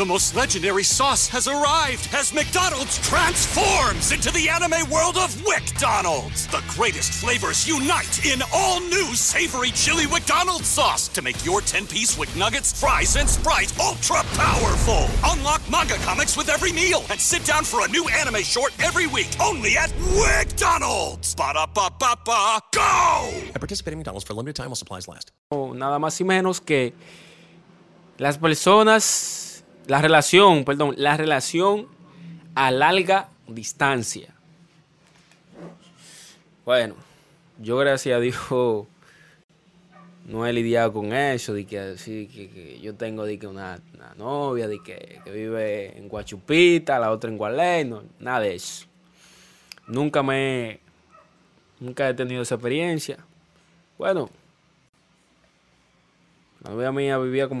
The most legendary sauce has arrived as McDonald's transforms into the anime world of WickDonald's. The greatest flavors unite in all new savory chili McDonald's sauce to make your 10-piece Wick Nuggets, fries, and Sprite ultra powerful. Unlock manga comics with every meal and sit down for a new anime short every week only at WickDonald's. Ba-da-ba-ba-ba, go! I participate in McDonald's for a limited time while supplies last. Oh, nada más y menos que las personas, la relación, perdón, la relación a larga distancia. Bueno, yo gracias a Dios no he lidiado con eso, de que así, que, que yo tengo de que una, una novia, de que, que vive en Guachupita, la otra en Gualey, no, nada de eso. Nunca me, nunca he tenido esa experiencia. Bueno, la novia mía vivía como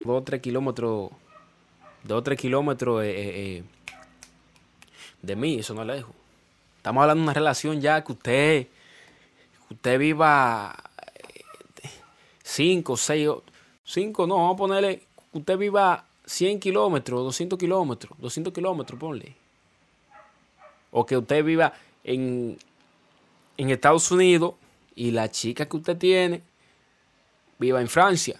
Dos o tres kilómetros, dos o tres kilómetros eh, eh, eh, de mí, eso no es lejos. Estamos hablando de una relación ya que usted, usted viva eh, cinco, seis, cinco, no, vamos a ponerle, usted viva 100 kilómetros, 200 kilómetros, 200 kilómetros, ponle. O que usted viva en, en Estados Unidos y la chica que usted tiene viva en Francia.